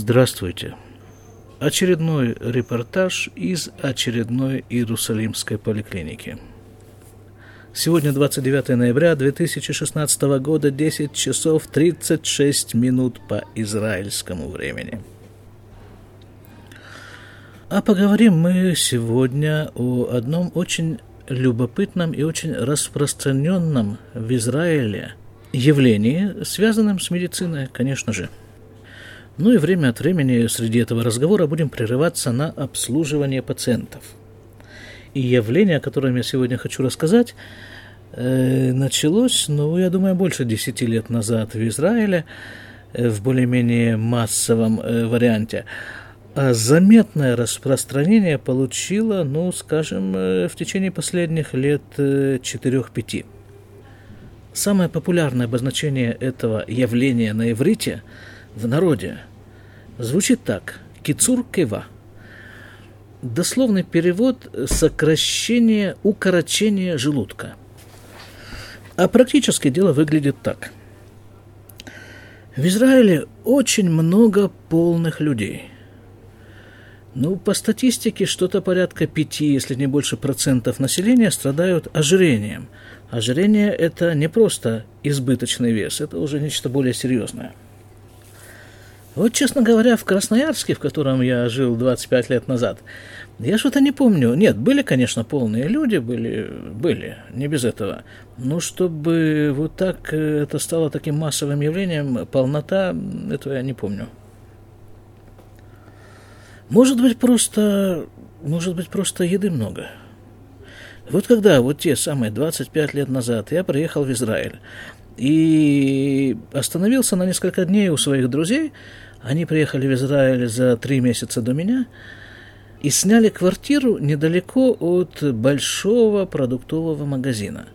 Здравствуйте. Очередной репортаж из очередной Иерусалимской поликлиники. Сегодня 29 ноября 2016 года, 10 часов 36 минут по израильскому времени. А поговорим мы сегодня о одном очень любопытном и очень распространенном в Израиле явлении, связанном с медициной, конечно же. Ну и время от времени среди этого разговора будем прерываться на обслуживание пациентов. И явление, о котором я сегодня хочу рассказать, э, началось, ну, я думаю, больше десяти лет назад в Израиле, э, в более-менее массовом э, варианте. А заметное распространение получило, ну, скажем, э, в течение последних лет э, 4-5. Самое популярное обозначение этого явления на иврите в народе звучит так – кицур кева. Дословный перевод – сокращение, укорочение желудка. А практически дело выглядит так. В Израиле очень много полных людей – ну, по статистике, что-то порядка 5, если не больше процентов населения страдают ожирением. Ожирение – это не просто избыточный вес, это уже нечто более серьезное. Вот, честно говоря, в Красноярске, в котором я жил 25 лет назад, я что-то не помню. Нет, были, конечно, полные люди, были, были, не без этого. Но чтобы вот так э, это стало таким массовым явлением, полнота, этого я не помню. Может быть, просто, может быть, просто еды много. Вот когда, вот те самые 25 лет назад, я приехал в Израиль и остановился на несколько дней у своих друзей. Они приехали в Израиль за три месяца до меня и сняли квартиру недалеко от большого продуктового магазина.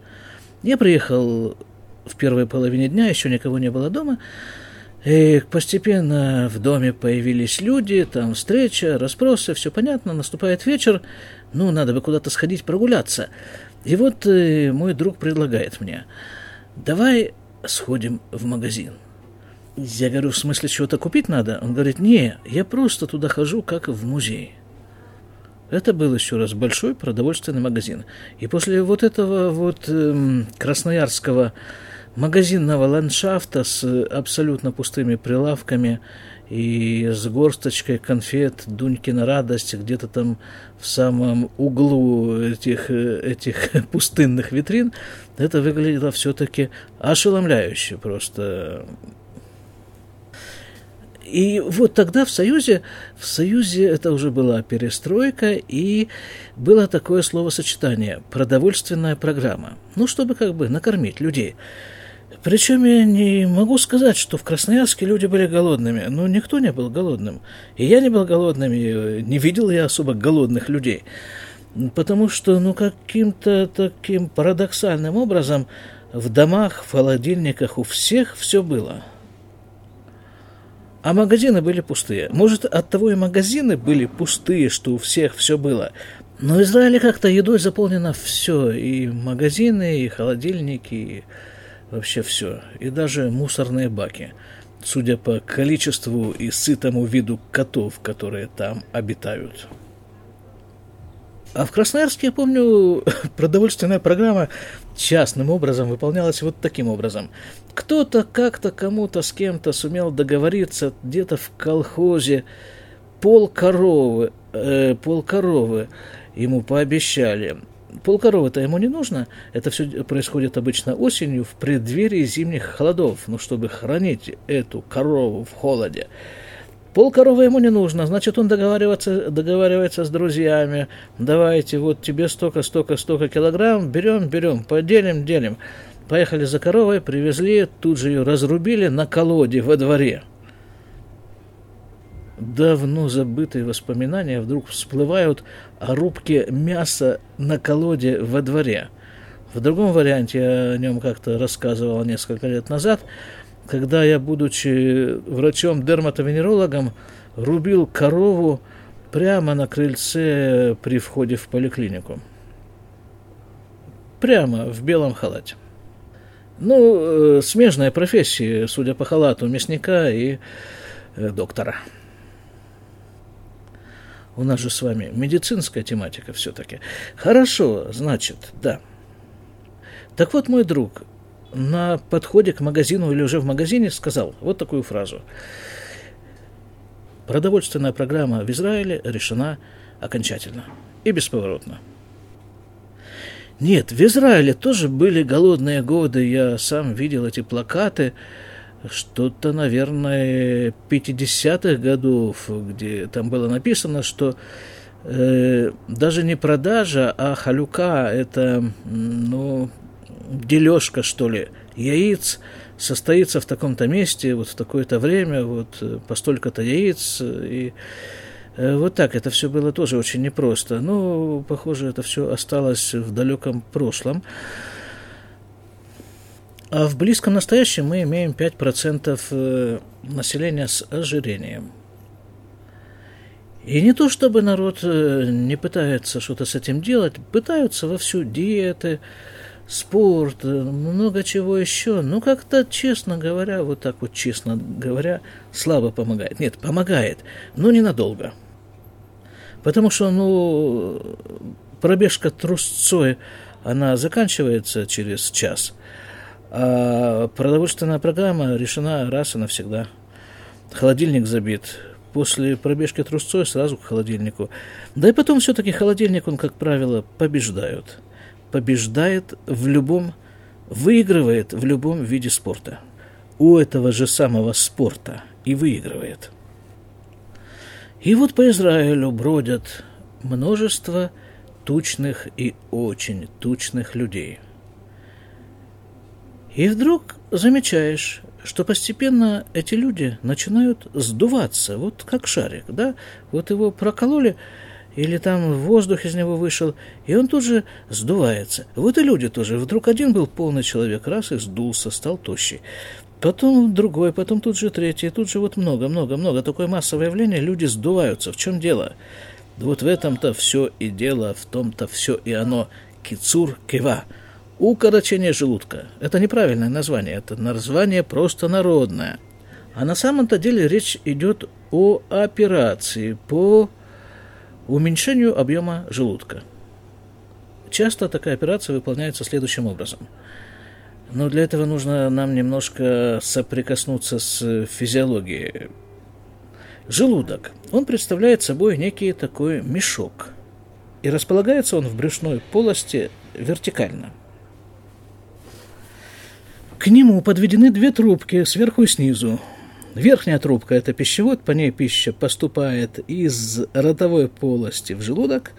Я приехал в первой половине дня, еще никого не было дома, и постепенно в доме появились люди, там встреча, расспросы, все понятно, наступает вечер, ну, надо бы куда-то сходить прогуляться. И вот э, мой друг предлагает мне, давай сходим в магазин. Я говорю, в смысле, чего-то купить надо? Он говорит, не, я просто туда хожу, как в музей. Это был еще раз большой продовольственный магазин. И после вот этого вот эм, красноярского магазинного ландшафта с абсолютно пустыми прилавками и с горсточкой конфет Дунькина радость где-то там в самом углу этих, этих пустынных витрин, это выглядело все-таки ошеломляюще просто. И вот тогда в Союзе, в Союзе это уже была перестройка, и было такое словосочетание – продовольственная программа. Ну, чтобы как бы накормить людей. Причем я не могу сказать, что в Красноярске люди были голодными. Ну, никто не был голодным. И я не был голодным, и не видел я особо голодных людей. Потому что, ну, каким-то таким парадоксальным образом в домах, в холодильниках у всех все было. А магазины были пустые. Может, от того и магазины были пустые, что у всех все было. Но Израиле как-то едой заполнено все. И магазины, и холодильники, и вообще все, и даже мусорные баки, судя по количеству и сытому виду котов, которые там обитают. А в Красноярске, я помню, продовольственная программа частным образом выполнялась вот таким образом. Кто-то как-то кому-то с кем-то сумел договориться где-то в колхозе пол коровы, э, пол коровы ему пообещали полкоровы-то ему не нужно. Это все происходит обычно осенью, в преддверии зимних холодов, ну, чтобы хранить эту корову в холоде. Полкоровы ему не нужно, значит, он договаривается, договаривается с друзьями. Давайте, вот тебе столько, столько, столько килограмм, берем, берем, поделим, делим. Поехали за коровой, привезли, тут же ее разрубили на колоде во дворе – давно забытые воспоминания вдруг всплывают о рубке мяса на колоде во дворе. В другом варианте я о нем как-то рассказывал несколько лет назад, когда я, будучи врачом-дерматовенерологом, рубил корову прямо на крыльце при входе в поликлинику. Прямо в белом халате. Ну, э, смежная профессия, судя по халату, мясника и э, доктора. У нас же с вами медицинская тематика все-таки. Хорошо, значит, да. Так вот, мой друг на подходе к магазину или уже в магазине сказал вот такую фразу. Продовольственная программа в Израиле решена окончательно и бесповоротно. Нет, в Израиле тоже были голодные годы, я сам видел эти плакаты, что-то, наверное, 50-х годов, где там было написано, что э, даже не продажа, а халюка – это, ну, дележка, что ли, яиц состоится в таком-то месте, вот в такое-то время, вот э, по столько-то яиц, и э, вот так это все было тоже очень непросто. Но, похоже, это все осталось в далеком прошлом. А в близком настоящем мы имеем 5% э, населения с ожирением. И не то, чтобы народ не пытается что-то с этим делать, пытаются вовсю диеты, спорт, э, много чего еще. Но как-то, честно говоря, вот так вот честно говоря, слабо помогает. Нет, помогает, но ненадолго. Потому что, ну, пробежка трусцой, она заканчивается через час – а продовольственная программа решена раз и навсегда. Холодильник забит. После пробежки трусцой сразу к холодильнику. Да и потом все-таки холодильник, он, как правило, побеждает. Побеждает в любом, выигрывает в любом виде спорта. У этого же самого спорта и выигрывает. И вот по Израилю бродят множество тучных и очень тучных людей – и вдруг замечаешь, что постепенно эти люди начинают сдуваться, вот как шарик, да? Вот его прокололи, или там воздух из него вышел, и он тут же сдувается. Вот и люди тоже. Вдруг один был полный человек, раз и сдулся, стал тощий. Потом другой, потом тут же третий, тут же вот много-много-много. Такое массовое явление, люди сдуваются. В чем дело? Вот в этом-то все и дело, в том-то все и оно. Кицур кива – Укорочение желудка. Это неправильное название, это название просто народное. А на самом-то деле речь идет о операции по уменьшению объема желудка. Часто такая операция выполняется следующим образом. Но для этого нужно нам немножко соприкоснуться с физиологией. Желудок. Он представляет собой некий такой мешок. И располагается он в брюшной полости вертикально – к нему подведены две трубки сверху и снизу. Верхняя трубка – это пищевод, по ней пища поступает из ротовой полости в желудок.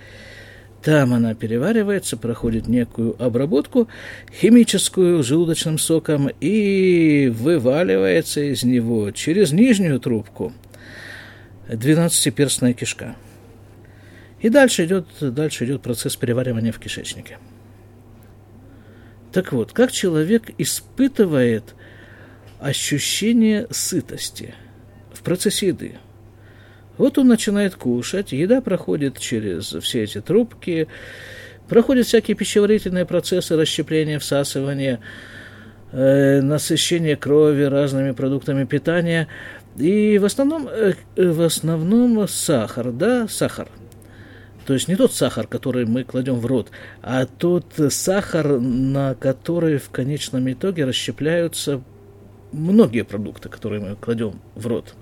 Там она переваривается, проходит некую обработку химическую желудочным соком и вываливается из него через нижнюю трубку двенадцатиперстная кишка. И дальше идет, дальше идет процесс переваривания в кишечнике. Так вот, как человек испытывает ощущение сытости в процессе еды? Вот он начинает кушать, еда проходит через все эти трубки, проходят всякие пищеварительные процессы расщепления, всасывания, э, насыщения крови разными продуктами питания. И в основном, э, в основном сахар, да, сахар – то есть не тот сахар, который мы кладем в рот, а тот сахар, на который в конечном итоге расщепляются многие продукты, которые мы кладем в рот.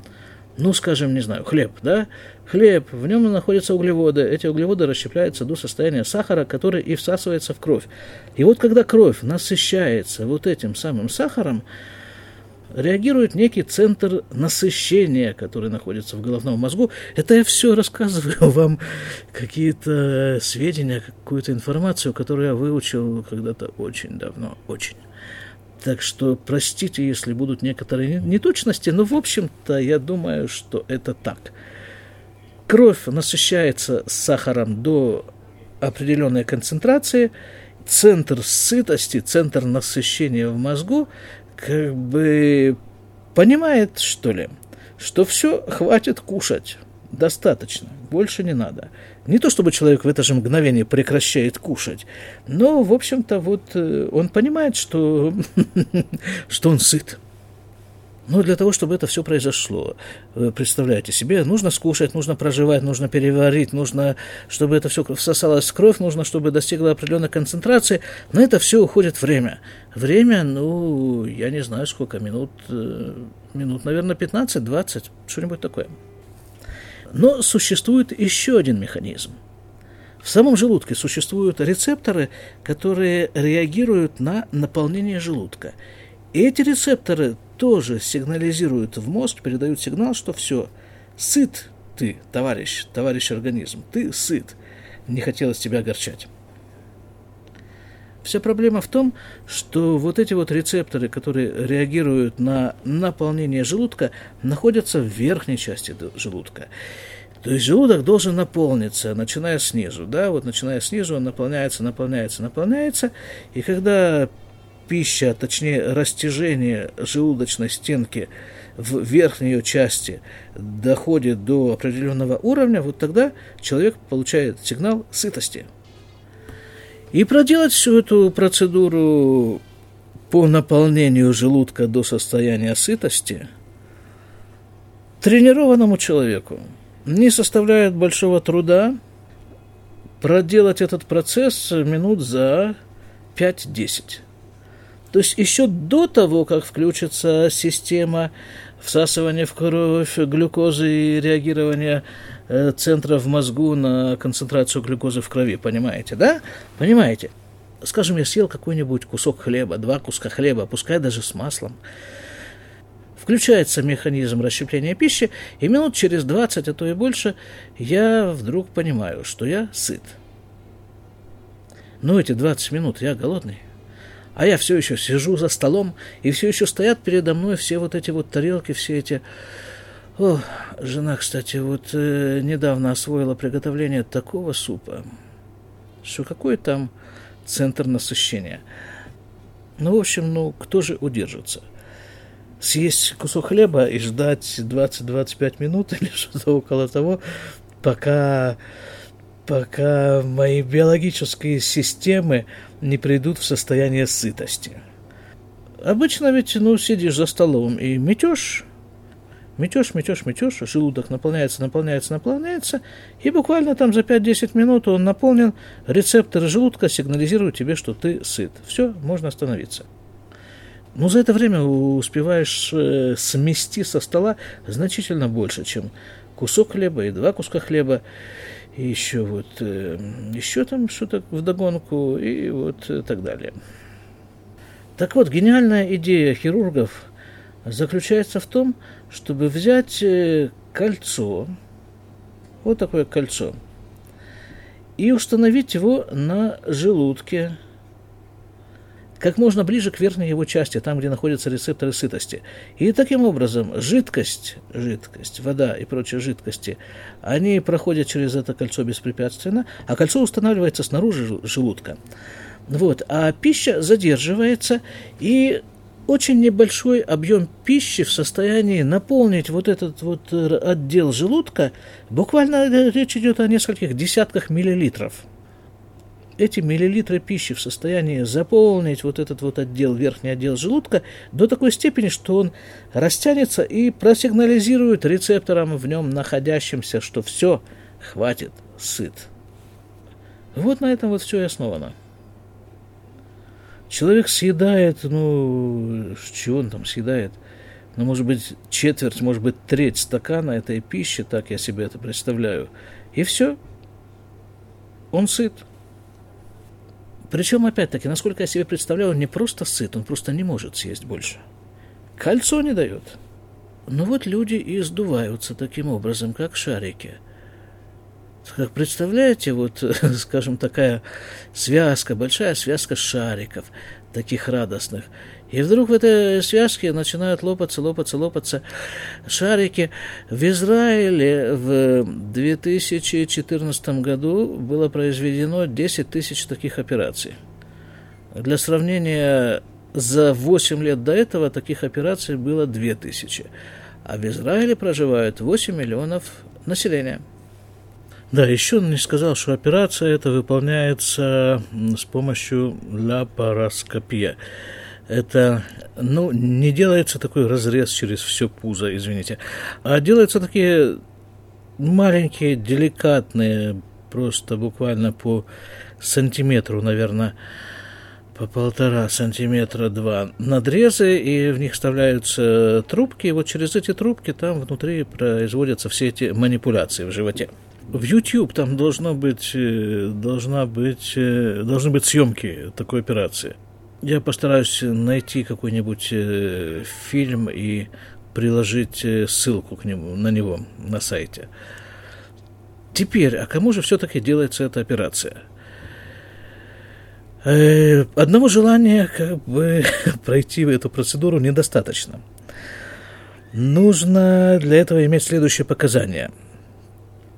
Ну, скажем, не знаю, хлеб, да? Хлеб, в нем находятся углеводы. Эти углеводы расщепляются до состояния сахара, который и всасывается в кровь. И вот когда кровь насыщается вот этим самым сахаром, реагирует некий центр насыщения, который находится в головном мозгу. Это я все рассказываю вам какие-то сведения, какую-то информацию, которую я выучил когда-то очень давно, очень. Так что простите, если будут некоторые неточности, но в общем-то я думаю, что это так. Кровь насыщается сахаром до определенной концентрации, центр сытости, центр насыщения в мозгу как бы понимает, что ли, что все хватит кушать, достаточно, больше не надо. Не то чтобы человек в это же мгновение прекращает кушать, но, в общем-то, вот э, он понимает, что, что он сыт. Но для того, чтобы это все произошло, представляете себе, нужно скушать, нужно проживать, нужно переварить, нужно, чтобы это все всосалось в кровь, нужно, чтобы достигло определенной концентрации. На это все уходит время. Время, ну, я не знаю, сколько минут, э, минут, наверное, 15-20, что-нибудь такое. Но существует еще один механизм. В самом желудке существуют рецепторы, которые реагируют на наполнение желудка. И эти рецепторы тоже сигнализируют в мозг, передают сигнал, что все, сыт ты, товарищ, товарищ организм, ты сыт, не хотелось тебя огорчать. Вся проблема в том, что вот эти вот рецепторы, которые реагируют на наполнение желудка, находятся в верхней части желудка. То есть желудок должен наполниться, начиная снизу, да, вот начиная снизу он наполняется, наполняется, наполняется, и когда пища, точнее растяжение желудочной стенки в верхней ее части доходит до определенного уровня, вот тогда человек получает сигнал сытости. И проделать всю эту процедуру по наполнению желудка до состояния сытости тренированному человеку не составляет большого труда проделать этот процесс минут за 5-10. То есть еще до того, как включится система всасывания в кровь глюкозы и реагирования центра в мозгу на концентрацию глюкозы в крови, понимаете, да? Понимаете? Скажем, я съел какой-нибудь кусок хлеба, два куска хлеба, пускай даже с маслом. Включается механизм расщепления пищи, и минут через 20, а то и больше, я вдруг понимаю, что я сыт. Ну, эти 20 минут я голодный. А я все еще сижу за столом, и все еще стоят передо мной все вот эти вот тарелки, все эти... О, жена, кстати, вот э, недавно освоила приготовление такого супа, что какой там центр насыщения. Ну, в общем, ну, кто же удержится? съесть кусок хлеба и ждать 20-25 минут или что-то около того, пока, пока мои биологические системы не придут в состояние сытости. Обычно ведь, ну, сидишь за столом и метешь, метешь, метешь, метешь, желудок наполняется, наполняется, наполняется, и буквально там за 5-10 минут он наполнен, рецепторы желудка сигнализируют тебе, что ты сыт. Все, можно остановиться. Но за это время успеваешь э, смести со стола значительно больше, чем кусок хлеба и два куска хлеба, и еще вот, э, еще там что-то вдогонку, и вот э, так далее. Так вот, гениальная идея хирургов заключается в том, чтобы взять кольцо, вот такое кольцо, и установить его на желудке как можно ближе к верхней его части, там, где находятся рецепторы сытости. И таким образом жидкость, жидкость, вода и прочие жидкости, они проходят через это кольцо беспрепятственно, а кольцо устанавливается снаружи желудка. Вот, а пища задерживается, и очень небольшой объем пищи в состоянии наполнить вот этот вот отдел желудка, буквально речь идет о нескольких десятках миллилитров – эти миллилитры пищи в состоянии заполнить вот этот вот отдел, верхний отдел желудка до такой степени, что он растянется и просигнализирует рецепторам в нем находящимся, что все, хватит, сыт. Вот на этом вот все и основано. Человек съедает, ну, чего он там съедает? Ну, может быть, четверть, может быть, треть стакана этой пищи, так я себе это представляю. И все. Он сыт. Причем, опять-таки, насколько я себе представляю, он не просто сыт, он просто не может съесть больше. Кольцо не дает. Но вот люди и сдуваются таким образом, как шарики. Как представляете, вот, скажем, такая связка, большая связка шариков, таких радостных. И вдруг в этой связке начинают лопаться, лопаться, лопаться шарики. В Израиле в 2014 году было произведено 10 тысяч таких операций. Для сравнения, за 8 лет до этого таких операций было 2 тысячи. А в Израиле проживают 8 миллионов населения. Да, еще он не сказал, что операция эта выполняется с помощью лапароскопии. это, ну, не делается такой разрез через все пузо, извините, а делаются такие маленькие, деликатные, просто буквально по сантиметру, наверное, по полтора сантиметра два надрезы, и в них вставляются трубки, и вот через эти трубки там внутри производятся все эти манипуляции в животе. В YouTube там должно быть, э, должна быть, э, должны быть съемки такой операции. Я постараюсь найти какой-нибудь э, фильм и приложить ссылку к нему, на него на сайте. Теперь, а кому же все-таки делается эта операция? Одного желания как бы пройти эту процедуру недостаточно. Нужно для этого иметь следующие показания –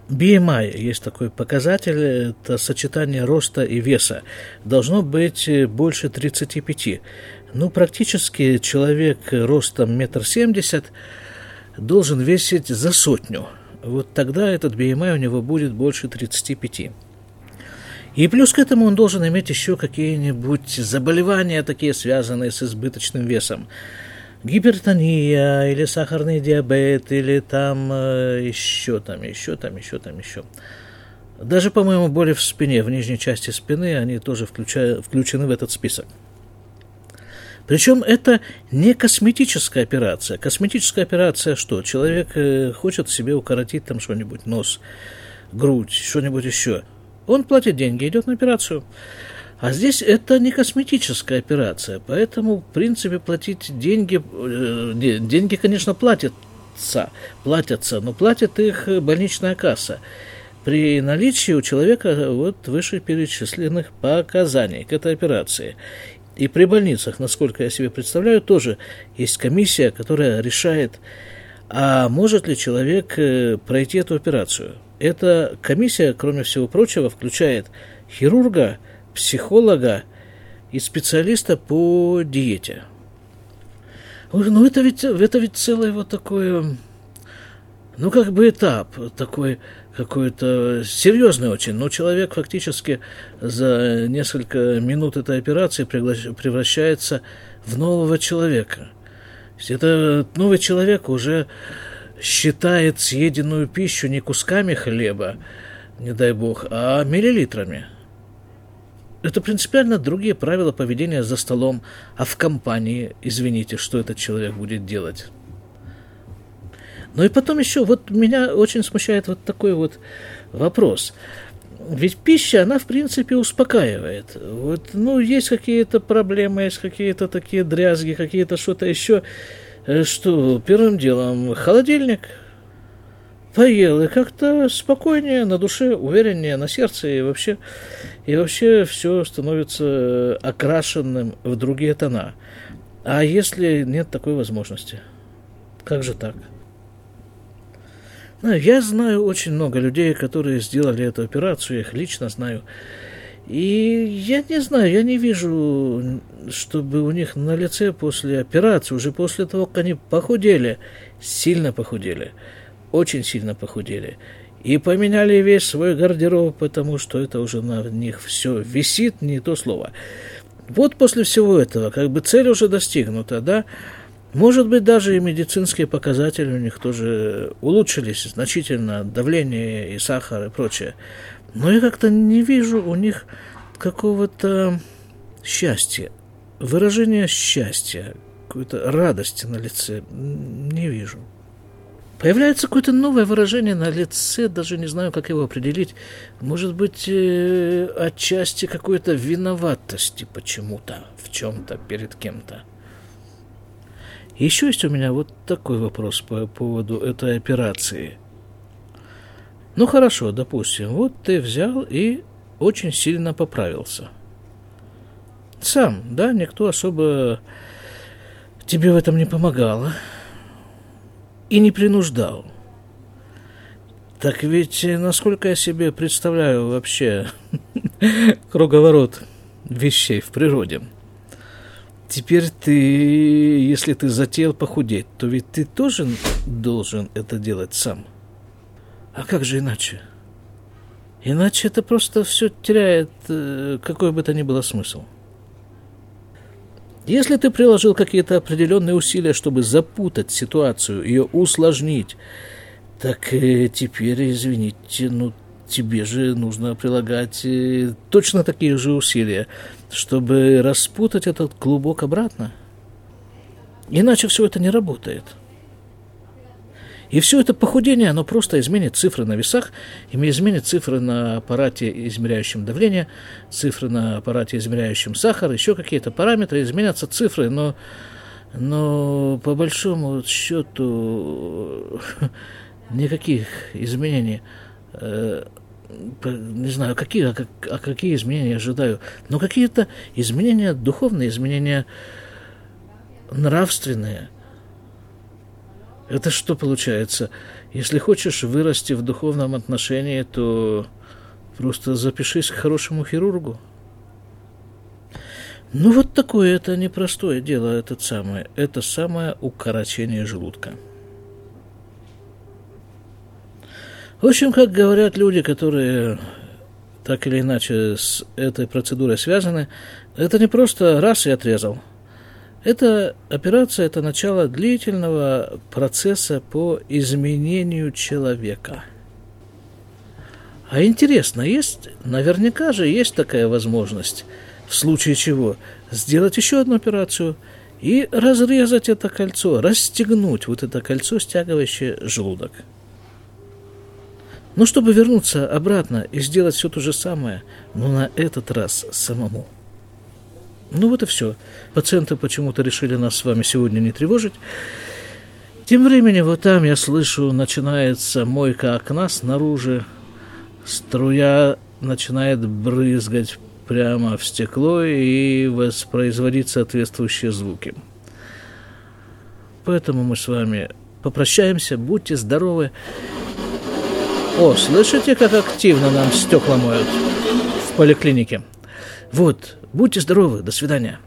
BMI есть такой показатель, это сочетание роста и веса. Должно быть больше 35. Ну, практически человек ростом метр семьдесят должен весить за сотню. Вот тогда этот BMI у него будет больше 35. И плюс к этому он должен иметь еще какие-нибудь заболевания, такие связанные с избыточным весом гипертония или сахарный диабет или там э, еще там, еще там, еще там, еще. Даже, по-моему, боли в спине, в нижней части спины, они тоже включая, включены в этот список. Причем это не косметическая операция. Косметическая операция что? Человек э, хочет себе укоротить там что-нибудь, нос, грудь, что-нибудь еще. Он платит деньги, идет на операцию. А здесь это не косметическая операция, поэтому, в принципе, платить деньги, э, деньги, конечно, платятся, платятся, но платит их больничная касса при наличии у человека вот вышеперечисленных показаний к этой операции. И при больницах, насколько я себе представляю, тоже есть комиссия, которая решает, а может ли человек э, пройти эту операцию. Эта комиссия, кроме всего прочего, включает хирурга, психолога и специалиста по диете. Ну, это ведь, это ведь целое вот такое, ну, как бы этап такой, какой-то серьезный очень, но человек фактически за несколько минут этой операции превращается в нового человека. Этот новый человек уже считает съеденную пищу не кусками хлеба, не дай бог, а миллилитрами – это принципиально другие правила поведения за столом, а в компании, извините, что этот человек будет делать. Ну и потом еще, вот меня очень смущает вот такой вот вопрос. Ведь пища, она, в принципе, успокаивает. Вот, ну, есть какие-то проблемы, есть какие-то такие дрязги, какие-то что-то еще. Э, что, первым делом, холодильник – поел, и как-то спокойнее на душе, увереннее на сердце, и вообще, и вообще все становится окрашенным в другие тона. А если нет такой возможности? Как же так? Ну, я знаю очень много людей, которые сделали эту операцию, я их лично знаю. И я не знаю, я не вижу, чтобы у них на лице после операции, уже после того, как они похудели, сильно похудели, очень сильно похудели. И поменяли весь свой гардероб, потому что это уже на них все висит, не то слово. Вот после всего этого, как бы цель уже достигнута, да, может быть, даже и медицинские показатели у них тоже улучшились значительно, давление и сахар и прочее. Но я как-то не вижу у них какого-то счастья, выражения счастья, какой-то радости на лице не вижу. Появляется какое-то новое выражение на лице, даже не знаю, как его определить. Может быть, э, отчасти какой-то виноватости почему-то, в чем-то, перед кем-то. Еще есть у меня вот такой вопрос по поводу этой операции. Ну хорошо, допустим, вот ты взял и очень сильно поправился. Сам, да, никто особо тебе в этом не помогал и не принуждал. Так ведь, э, насколько я себе представляю вообще круговорот вещей в природе, теперь ты, если ты затеял похудеть, то ведь ты тоже должен это делать сам. А как же иначе? Иначе это просто все теряет, э, какой бы то ни было смысл. Если ты приложил какие-то определенные усилия, чтобы запутать ситуацию, ее усложнить, так э, теперь, извините, ну, тебе же нужно прилагать э, точно такие же усилия, чтобы распутать этот клубок обратно. Иначе все это не работает. И все это похудение, оно просто изменит цифры на весах, изменит цифры на аппарате, измеряющем давление, цифры на аппарате, измеряющем сахар, еще какие-то параметры, изменятся цифры, но, но по большому счету никаких изменений э, не знаю, какие, а, а какие изменения ожидаю, но какие-то изменения духовные, изменения нравственные. Это что получается? Если хочешь вырасти в духовном отношении, то просто запишись к хорошему хирургу. Ну вот такое это непростое дело, это самое, это самое укорочение желудка. В общем, как говорят люди, которые так или иначе с этой процедурой связаны, это не просто раз и отрезал. Эта операция – это начало длительного процесса по изменению человека. А интересно, есть, наверняка же есть такая возможность, в случае чего, сделать еще одну операцию и разрезать это кольцо, расстегнуть вот это кольцо, стягивающее желудок – ну, чтобы вернуться обратно и сделать все то же самое, но на этот раз самому. Ну вот и все. Пациенты почему-то решили нас с вами сегодня не тревожить. Тем временем вот там я слышу, начинается мойка окна снаружи. Струя начинает брызгать прямо в стекло и воспроизводить соответствующие звуки. Поэтому мы с вами попрощаемся. Будьте здоровы. О, слышите, как активно нам стекла моют в поликлинике? Вот, будьте здоровы, до свидания.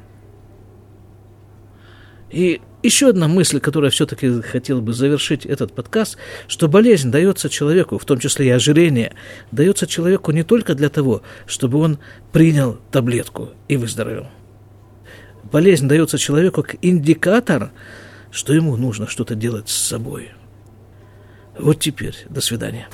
И еще одна мысль, которая все-таки хотел бы завершить этот подкаст, что болезнь дается человеку, в том числе и ожирение, дается человеку не только для того, чтобы он принял таблетку и выздоровел. Болезнь дается человеку как индикатор, что ему нужно что-то делать с собой. Вот теперь. До свидания.